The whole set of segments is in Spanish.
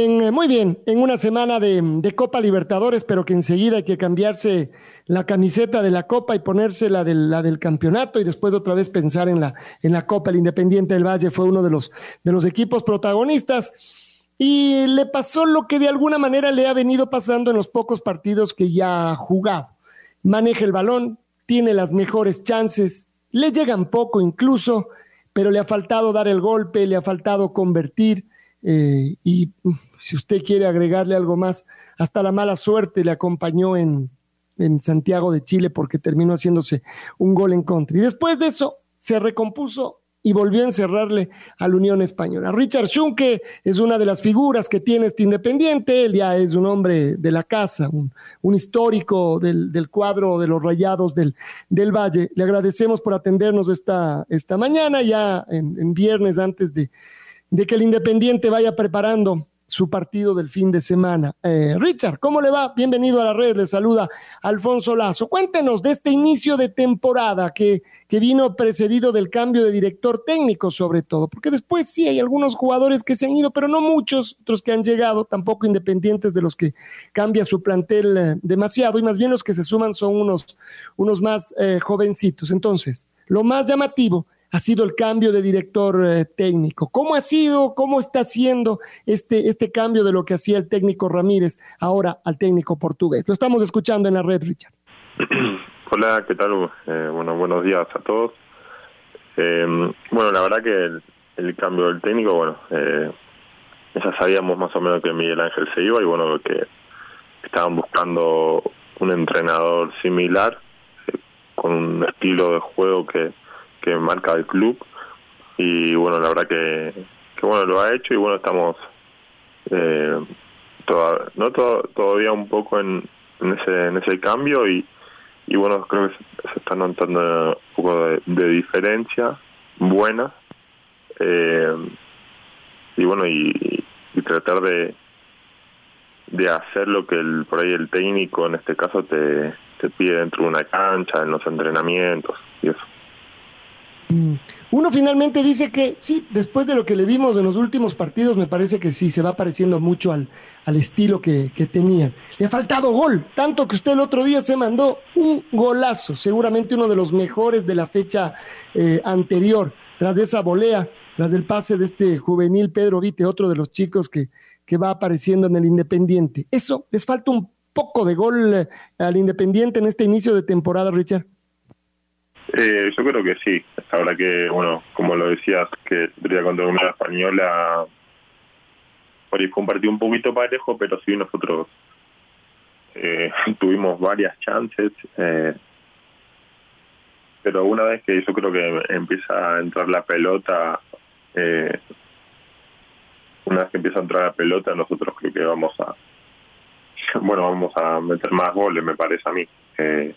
Eh, muy bien, en una semana de, Copa Libertadores, pero que enseguida hay que cambiarse la camiseta de la Copa y ponerse la del, campeonato y después otra vez pensar en la, Copa. El Independiente del Valle fue uno de los equipos protagonistas y le pasó lo que de alguna manera le ha venido pasando en los pocos partidos que ya ha jugado. Maneja el balón, tiene las mejores chances, le llegan poco incluso, pero le ha faltado dar el golpe, le ha faltado convertir. Eh, y si usted quiere agregarle algo más, hasta la mala suerte le acompañó en, en Santiago de Chile porque terminó haciéndose un gol en contra. Y después de eso se recompuso y volvió a encerrarle a la Unión Española. Richard Schunke es una de las figuras que tiene este Independiente, él ya es un hombre de la casa, un, histórico del, cuadro de los rayados del, del, Valle. Le agradecemos por atendernos esta, esta mañana, ya en, viernes antes de, de que el Independiente vaya preparando su partido del fin de semana. Eh, Richard, ¿cómo le va? Bienvenido a la red, le saluda Alfonso Lazo. Cuéntenos de este inicio de temporada que, que vino precedido del cambio de director técnico sobre todo, porque después sí hay algunos jugadores que se han ido, pero no muchos, otros que han llegado, tampoco independientes de los que cambia su plantel eh, demasiado, y más bien los que se suman son unos, unos más eh, jovencitos. Entonces, lo más llamativo ha sido el cambio de director eh, técnico. ¿Cómo ha sido, cómo está haciendo este, este cambio de lo que hacía el técnico Ramírez ahora al técnico portugués? Lo estamos escuchando en la red, Richard. Hola, ¿qué tal? Eh, bueno, buenos días a todos. Eh, bueno, la verdad que el, cambio del técnico, bueno, ya sabíamos más o menos que Miguel Ángel se iba y bueno, que estaban buscando un entrenador similar, con un estilo de juego que marca el club y bueno la verdad que, que bueno lo ha hecho y bueno estamos eh, no todavía un poco en, en, ese en ese cambio y bueno creo que se, está notando un poco de, diferencia buena eh, y bueno y, y tratar de de hacer lo que el, por ahí el técnico en este caso te, te pide dentro de una cancha, en los entrenamientos y eso. Mm. Uno finalmente dice que sí, después de lo que le vimos en los últimos partidos, me parece que sí, se va pareciendo mucho al, al estilo que, tenían. Le ha faltado gol, tanto que usted el otro día se mandó un golazo, seguramente uno de los mejores de la fecha eh, anterior, tras esa volea, tras el pase de este juvenil Pedro Vite, otro de los chicos que, que va apareciendo en el Independiente. Eso, les falta un poco de gol eh, al Independiente en este inicio de temporada, Richard. Eh, yo creo que sí. Ahora que, bueno, como lo decías, que sería contra una española, por ahí compartió un poquito parejo, pero sí nosotros eh, tuvimos varias chances. Eh, pero una vez que yo creo que empieza a entrar la pelota, eh, una vez que empieza a entrar la pelota, nosotros creo que vamos a, bueno, vamos a meter más goles, me parece a mí. Eh,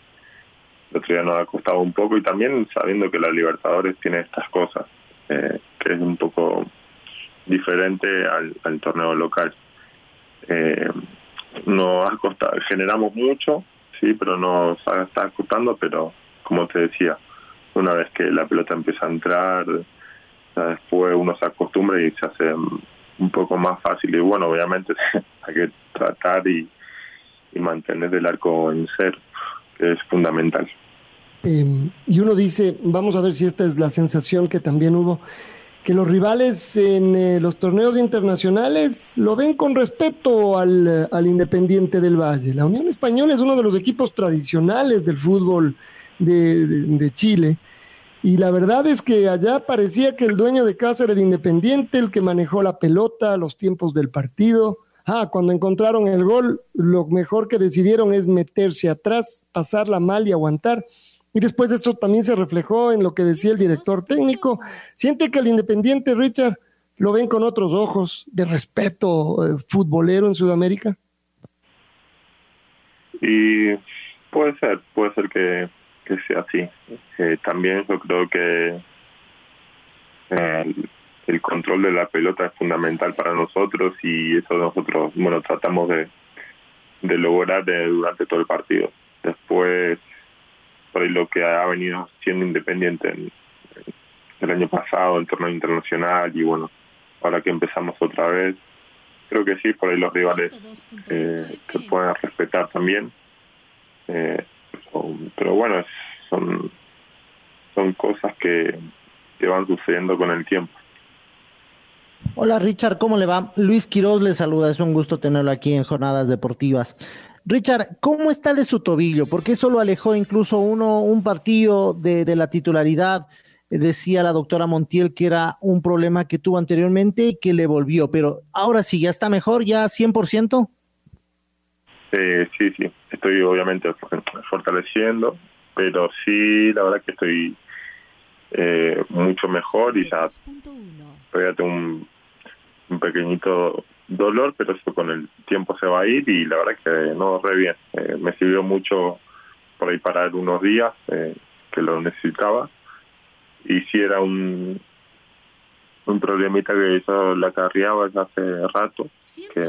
el otro día nos ha costado un poco y también sabiendo que la Libertadores tiene estas cosas, eh, que es un poco diferente al, torneo local. Eh, nos ha costado, generamos mucho, sí, pero nos está costando, pero como te decía, una vez que la pelota empieza a entrar, después uno se acostumbra y se hace un poco más fácil y bueno, obviamente hay que tratar y mantener el arco en cero, es fundamental. Em, y uno dice, vamos a ver si esta es la sensación que también hubo, que los rivales en eh, los torneos internacionales lo ven con respeto al, al, Independiente del Valle. La Unión Española es uno de los equipos tradicionales del fútbol de, de, Chile. Y la verdad es que allá parecía que el dueño de casa era el Independiente, el que manejó la pelota, los tiempos del partido. Ah, cuando encontraron el gol, lo mejor que decidieron es meterse atrás, pasarla mal y aguantar. Y después esto también se reflejó en lo que decía el director técnico. Siente que el Independiente, Richard, lo ven con otros ojos de respeto eh, futbolero en Sudamérica. Y puede ser, puede ser que, que sea así. Eh, también yo creo que eh, el, control de la pelota es fundamental para nosotros y eso nosotros, bueno, tratamos de, de lograr durante todo el partido. Después, por ahí lo que ha venido siendo independiente en, el año pasado, en torneo internacional y bueno, ahora que empezamos otra vez, creo que sí, por ahí los rivales eh, que pueden respetar también. Eh, pero bueno, son, son cosas que, que van sucediendo con el tiempo. Hola Richard, ¿cómo le va? Luis Quiroz le saluda, es un gusto tenerlo aquí en Jornadas Deportivas. Richard, ¿cómo está de su tobillo? ¿Por qué solo alejó incluso uno un partido de, de la titularidad? decía la doctora Montiel que era un problema que tuvo anteriormente y que le volvió, pero ahora sí, ya está mejor, ya 100%. Eh, sí, sí, estoy obviamente fortaleciendo, pero sí, la verdad que estoy eh, mucho mejor y ya todavía tengo un, un, pequeñito dolor, pero eso con el tiempo se va a ir y la verdad que no, re bien. Eh, me sirvió mucho por ahí parar unos días eh, que lo necesitaba y si era un un problemita que yo la carriaba ya hace rato que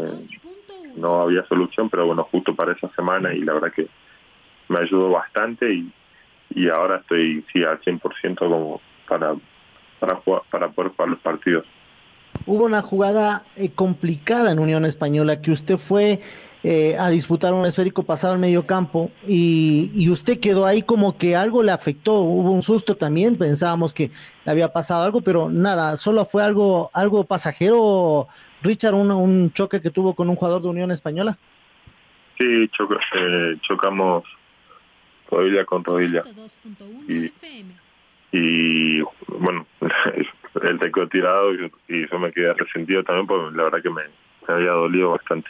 no había solución pero bueno justo para esa semana y la verdad que me ayudó bastante y, y ahora estoy sí al 100% como para para jugar, para poder jugar los partidos hubo una jugada eh, complicada en Unión Española que usted fue eh, a disputar un esférico pasado al medio campo y, y, usted quedó ahí como que algo le afectó, hubo un susto también, pensábamos que le había pasado algo, pero nada, solo fue algo, algo pasajero, Richard, un, un choque que tuvo con un jugador de Unión Española. Sí, choc eh, chocamos rodilla con rodilla. Y, y bueno, él te quedó tirado y, y, yo me quedé resentido también porque la verdad que me, me había dolido bastante.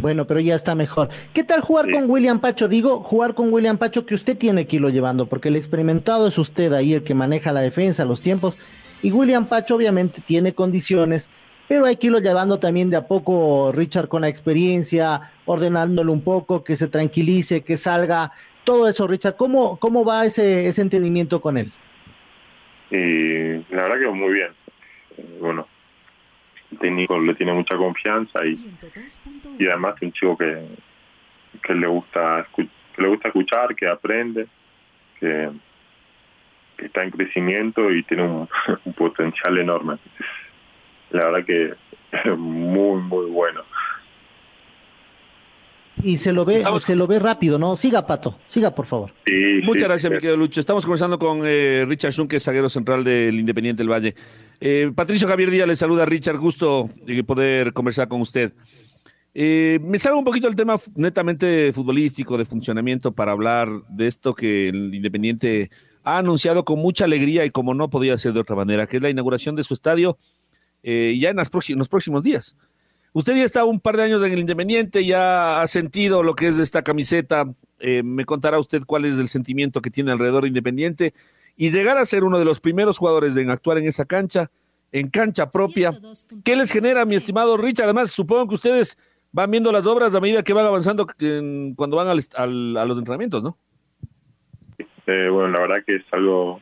Bueno, pero ya está mejor. ¿Qué tal jugar sí. con William Pacho? Digo, jugar con William Pacho que usted tiene que irlo llevando, porque el experimentado es usted ahí, el que maneja la defensa, los tiempos. Y William Pacho obviamente tiene condiciones, pero hay que irlo llevando también de a poco, Richard, con la experiencia, ordenándolo un poco, que se tranquilice, que salga, todo eso, Richard. ¿Cómo, cómo va ese, ese entendimiento con él? Y la verdad que muy bien. Bueno, el técnico le tiene mucha confianza y, además un chico que, que le gusta que le gusta escuchar, que aprende, que, que está en crecimiento y tiene un, un, potencial enorme. La verdad que es muy muy bueno. Y se lo ve, Estamos... se lo ve rápido, ¿no? Siga, Pato, siga, por favor. Sí, Muchas sí, gracias, sí. mi querido Lucho. Estamos conversando con eh, Richard Schunke, zaguero central del Independiente del Valle. Eh, Patricio Javier Díaz le saluda a Richard, gusto de poder conversar con usted. Eh, me salgo un poquito del tema netamente futbolístico, de funcionamiento, para hablar de esto que el Independiente ha anunciado con mucha alegría y como no podía ser de otra manera, que es la inauguración de su estadio eh, ya en, las próximos, en los próximos días. Usted ya está un par de años en el Independiente, ya ha sentido lo que es esta camiseta. Eh, me contará usted cuál es el sentimiento que tiene alrededor de Independiente y llegar a ser uno de los primeros jugadores en actuar en esa cancha, en cancha propia. ¿Qué les genera, mi estimado Richard? Además, supongo que ustedes van viendo las obras a medida que van avanzando cuando van al, a los entrenamientos, ¿no? Eh, bueno, la verdad que es algo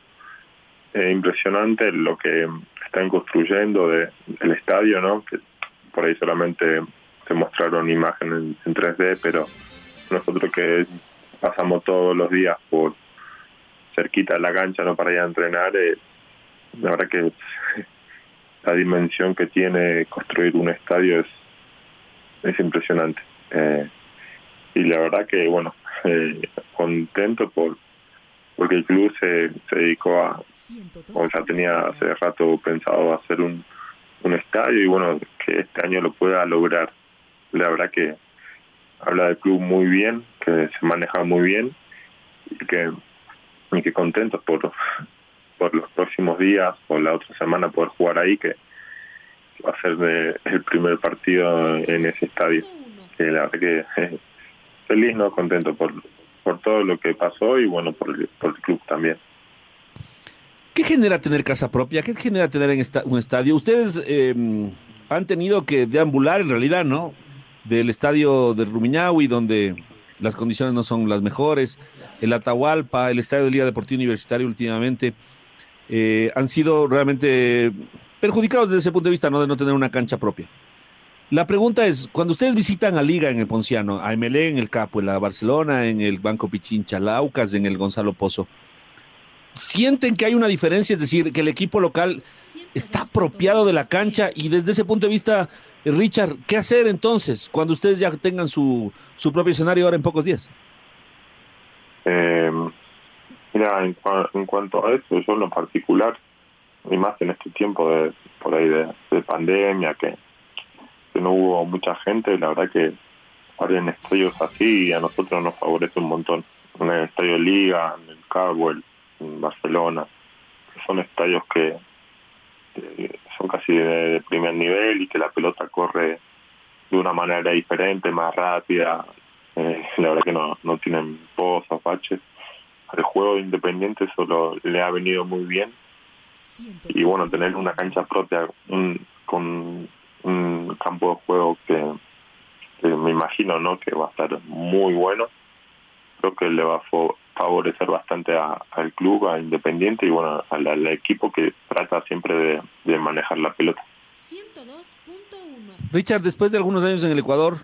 eh, impresionante lo que están construyendo de, del estadio, ¿no? Que por ahí solamente se mostraron imágenes en 3D, pero nosotros que pasamos todos los días por cerquita de la cancha no para ir a entrenar, eh, la verdad que la dimensión que tiene construir un estadio es, es impresionante. Eh, y la verdad que, bueno, eh, contento por porque el club se, se dedicó a, o ya tenía hace rato pensado hacer un, un estadio y bueno, que este año lo pueda lograr. La verdad que habla del club muy bien, que se maneja muy bien y que, y contentos por, por los próximos días o la otra semana poder jugar ahí, que va a ser de, el primer partido en ese estadio. Que la verdad que feliz, no contento por, por todo lo que pasó y bueno, por el, por el club también. ¿Qué genera tener casa propia? ¿Qué genera tener un estadio? Ustedes eh, han tenido que deambular en realidad, ¿no? Del estadio de Rumiñahui, donde las condiciones no son las mejores, el Atahualpa, el estadio de Liga Deportiva Universitaria últimamente, eh, han sido realmente perjudicados desde ese punto de vista, ¿no? De no tener una cancha propia. La pregunta es, cuando ustedes visitan a Liga en el Ponciano, a MLE en el Capo, en la Barcelona, en el Banco Pichincha, Laucas en el Gonzalo Pozo, ¿sienten que hay una diferencia? Es decir, que el equipo local está apropiado de la cancha y desde ese punto de vista, Richard, ¿qué hacer entonces cuando ustedes ya tengan su, su propio escenario ahora en pocos días? Eh, mira, en, en, cuanto a eso, yo en lo particular, y más en este tiempo de por ahí de, de pandemia, que, no hubo mucha gente, la verdad que en estadios así a nosotros nos favorece un montón. En el estadio Liga, en el Cabo, en Barcelona, son estadios que, son casi de, de, primer nivel y que la pelota corre de una manera diferente, más rápida. Eh, la verdad que no, no tienen pozas, baches. El juego de Independiente solo le ha venido muy bien. Y bueno, tener una cancha propia un, con un campo de juego que, que, me imagino no que va a estar muy bueno, creo que le va a favorecer bastante al club, a Independiente y bueno, al, al equipo que trata siempre de, de manejar la pelota. Richard, después de algunos años en el Ecuador,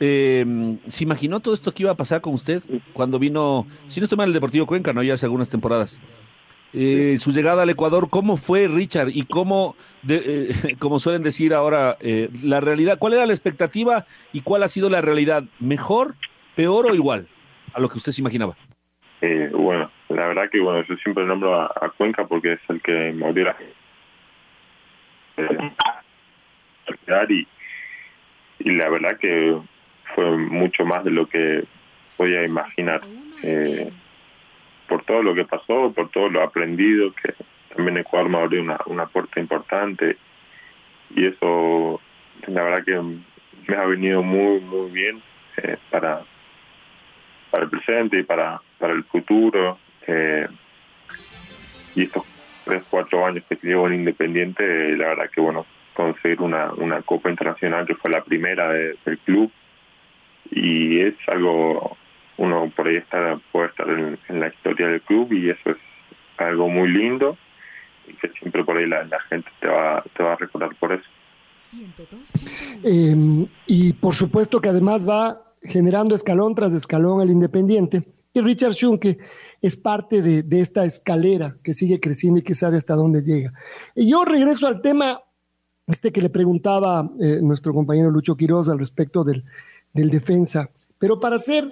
eh, ¿se imaginó todo esto que iba a pasar con usted cuando vino, si no estoy mal, el Deportivo Cuenca, no ya hace algunas temporadas? Eh, su llegada al Ecuador, ¿cómo fue Richard? Y cómo, de, eh, como suelen decir ahora, eh, la realidad, ¿cuál era la expectativa y cuál ha sido la realidad? ¿Mejor, peor o igual a lo que usted se imaginaba? Eh, bueno, la verdad que bueno, yo siempre nombro a, Cuenca porque es el que me abrió la y, y la verdad que fue mucho más de lo que podía imaginar. Eh, por todo lo que pasó, por todo lo aprendido, que también Ecuador me abrió una, una puerta importante y eso la verdad que me ha venido muy, muy bien eh, para, para el presente y para, para el futuro. Eh, y estos tres, cuatro años que llevo en Independiente, la verdad que bueno, conseguir una, una Copa Internacional que fue la primera de, del club y es algo, uno por ahí está, puede estar en, en, la historia del club y eso es algo muy lindo y que siempre por ahí la, la gente te va, te va a recordar por eso. Eh, y por supuesto que además va generando escalón tras escalón el Independiente. Y Richard Schunke es parte de, esta escalera que sigue creciendo y que sabe hasta dónde llega. Y yo regreso al tema este que le preguntaba eh, nuestro compañero Lucho Quiroz al respecto del, defensa, pero para ser,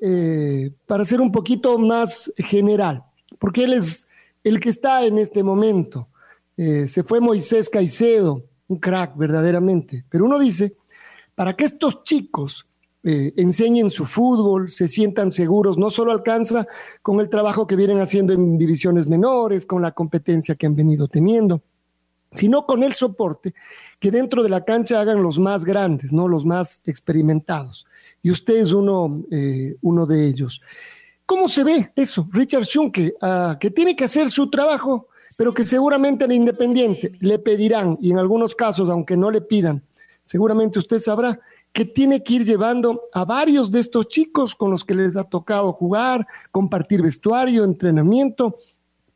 eh, para un poquito más general, porque él es el que está en este momento. Eh, se fue Moisés Caicedo, un crack verdaderamente, pero uno dice, para que estos chicos eh, enseñen su fútbol, se sientan seguros, no solo alcanza con el trabajo que vienen haciendo en divisiones menores, con la competencia que han venido teniendo, sino con el soporte que dentro de la cancha hagan los más grandes, ¿no? los más experimentados. Y usted es uno, eh, uno de ellos. ¿Cómo se ve eso? Richard Schunke, uh, que tiene que hacer su trabajo, pero que seguramente en Independiente le pedirán, y en algunos casos, aunque no le pidan, seguramente usted sabrá que tiene que ir llevando a varios de estos chicos con los que les ha tocado jugar, compartir vestuario, entrenamiento,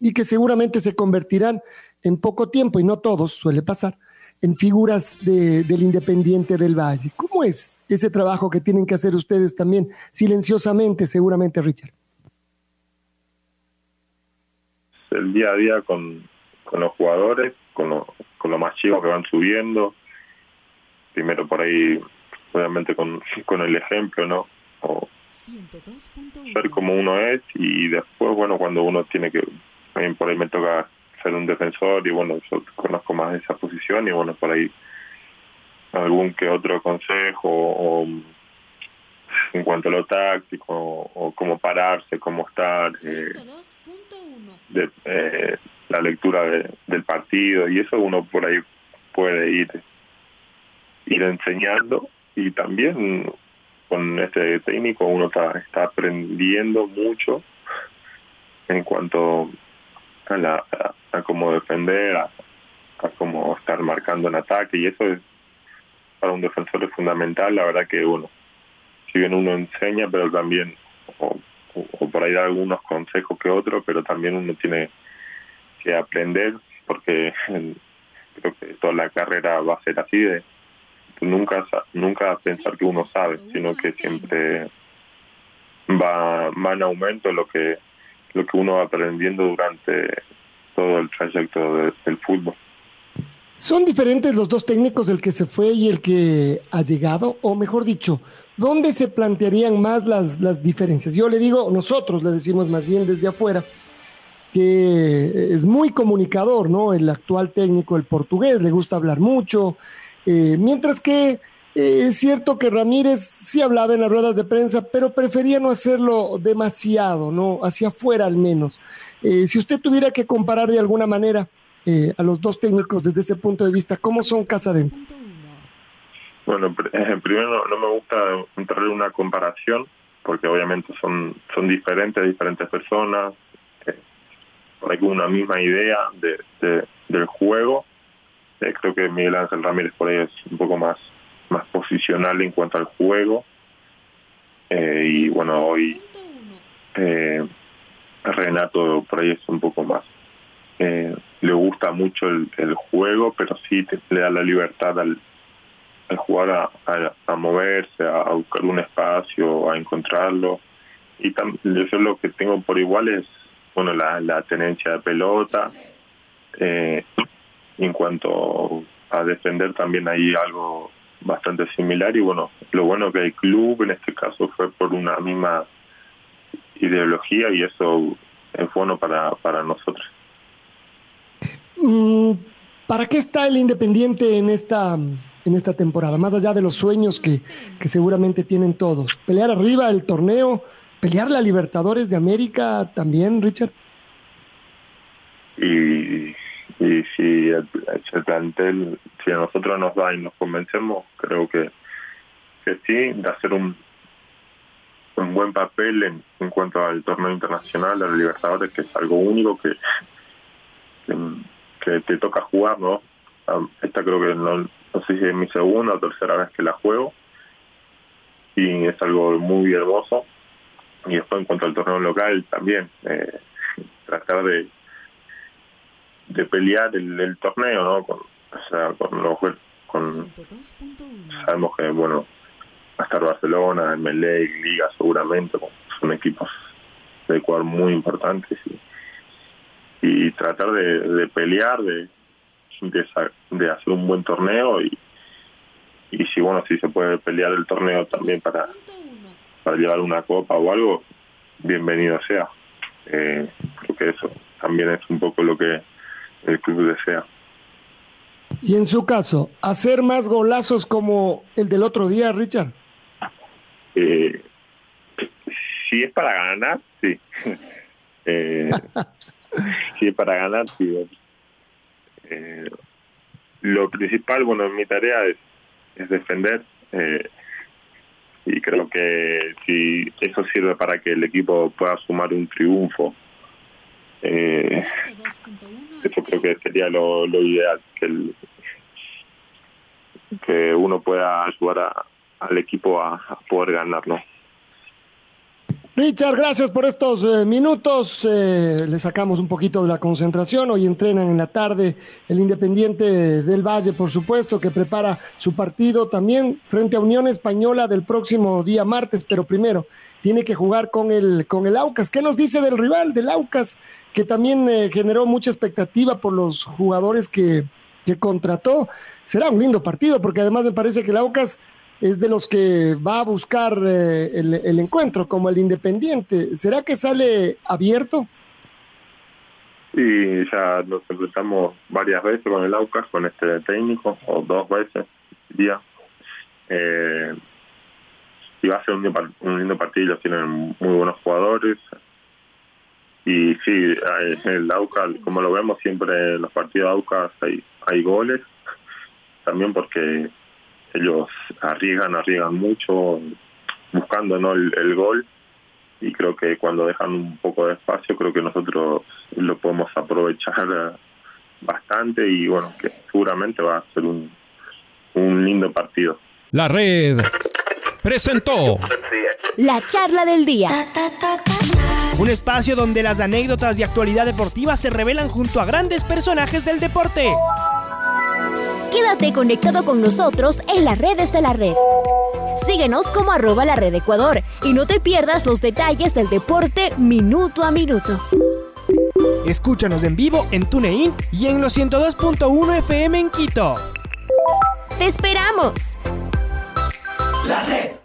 y que seguramente se convertirán en poco tiempo, y no todos, suele pasar, en figuras de, del Independiente del Valle. ¿Cómo es ese trabajo que tienen que hacer ustedes también, silenciosamente, seguramente, Richard? El día a día con, con los jugadores, con, con los más chicos que van subiendo, primero por ahí, obviamente con, con el ejemplo, ¿no? O ser como uno es y después, bueno, cuando uno tiene que, también por ahí me toca ser un defensor y bueno, yo conozco más esa posición y bueno, por ahí algún que otro consejo o, en cuanto a lo táctico o, cómo pararse, cómo estar. Eh, de eh, la lectura de, del partido y eso uno por ahí puede ir ir enseñando y también con este técnico uno está, está aprendiendo mucho en cuanto a, la, a, cómo defender, a, cómo estar marcando en ataque y eso es para un defensor es fundamental, la verdad que uno, si bien uno enseña, pero también, o, o por ahí da algunos consejos que otros, pero también uno tiene que aprender porque creo que toda la carrera va a ser así de nunca nunca pensar que uno sabe sino que siempre va, va en aumento lo que lo que uno va aprendiendo durante todo el trayecto del fútbol ¿Son diferentes los dos técnicos, el que se fue y el que ha llegado? O mejor dicho, ¿dónde se plantearían más las, las diferencias? Yo le digo, nosotros le decimos más bien desde afuera, que es muy comunicador, ¿no? El actual técnico, el portugués, le gusta hablar mucho, eh, mientras que eh, es cierto que Ramírez sí hablaba en las ruedas de prensa, pero prefería no hacerlo demasiado, ¿no? Hacia afuera al menos. Eh, si usted tuviera que comparar de alguna manera a los dos técnicos desde ese punto de vista, ¿cómo son casa dentro? Bueno, primero no, me gusta entrar en una comparación, porque obviamente son, son diferentes, diferentes personas, hay una misma idea de, del juego. Eh, creo que Miguel Ángel Ramírez por ahí es un poco más, más posicional en cuanto al juego. Eh, y bueno, hoy eh, Renato por ahí es un poco más. le gusta mucho el, juego, pero sí le da la libertad al, al jugar a, moverse, a, buscar un espacio, a encontrarlo. Y eso es lo que tengo por igual es bueno, la, tenencia de pelota. Eh, en cuanto a defender también hay algo bastante similar y bueno, lo bueno que el club en este caso fue por una misma ideología y eso es bueno para, para nosotros. Mm, ¿Para qué está el Independiente en esta en esta temporada? Más allá de los sueños que, que seguramente tienen todos. Pelear arriba el torneo, pelear la Libertadores de América también, Richard. Y, y si el, plantel, si a nosotros nos va y nos convencemos, creo que, que sí, de hacer un, un buen papel en, en cuanto al torneo internacional de la Libertadores, que es algo único que, que, te toca jugar, ¿no? Esta creo que no, no sé si es mi segunda o tercera vez que la juego y es algo muy hermoso y después en cuanto al torneo local también eh, tratar de de pelear el, torneo no con o sea con los con sabemos que bueno va a estar Barcelona Melec Liga seguramente son equipos de Ecuador muy importantes y, y tratar de, de pelear de, de, hacer un buen torneo y y si bueno si se puede pelear el torneo también para para llevar una copa o algo, bienvenido sea. Eh, que eso también es un poco lo que el club desea. Y en su caso, ¿hacer más golazos como el del otro día, Richard? Eh, si es para ganar, sí. eh, si es para ganar, sí. Eh, lo principal, bueno, mi tarea es, es defender. Eh, y creo que si eso sirve para que el equipo pueda sumar un triunfo, eh, eso creo que sería lo, ideal, que, el, que uno pueda ayudar al equipo a poder ganarlo. Richard, gracias por estos eh, minutos. Eh, le sacamos un poquito de la concentración. Hoy entrenan en la tarde el Independiente del Valle, por supuesto, que prepara su partido también frente a Unión Española del próximo día martes, pero primero tiene que jugar con el, con el Aucas. ¿Qué nos dice del rival, del Aucas, que también eh, generó mucha expectativa por los jugadores que, que contrató? Será un lindo partido, porque además me parece que el Aucas es de los que va a buscar eh, el, encuentro, como el Independiente. ¿Será que sale abierto? Sí, ya nos enfrentamos varias veces con el Aucas, con este técnico, o dos veces, día. Eh, y va a ser un, un lindo partido, tienen muy buenos jugadores. y sí, el Aucas, como lo vemos siempre en los partidos de Aucas hay, hay goles, también porque ellos arriesgan, arriesgan mucho buscando no el, el gol y creo que cuando dejan un poco de espacio creo que nosotros lo podemos aprovechar bastante y bueno, que seguramente va a ser un, un lindo partido. La red presentó La charla del día. Un espacio donde las anécdotas de actualidad deportiva se revelan junto a grandes personajes del deporte. Quédate conectado con nosotros en las redes de la red. Síguenos como arroba la red Ecuador y no te pierdas los detalles del deporte minuto a minuto. Escúchanos en vivo en TuneIn y en los 102.1 FM en Quito. ¡Te esperamos! La red.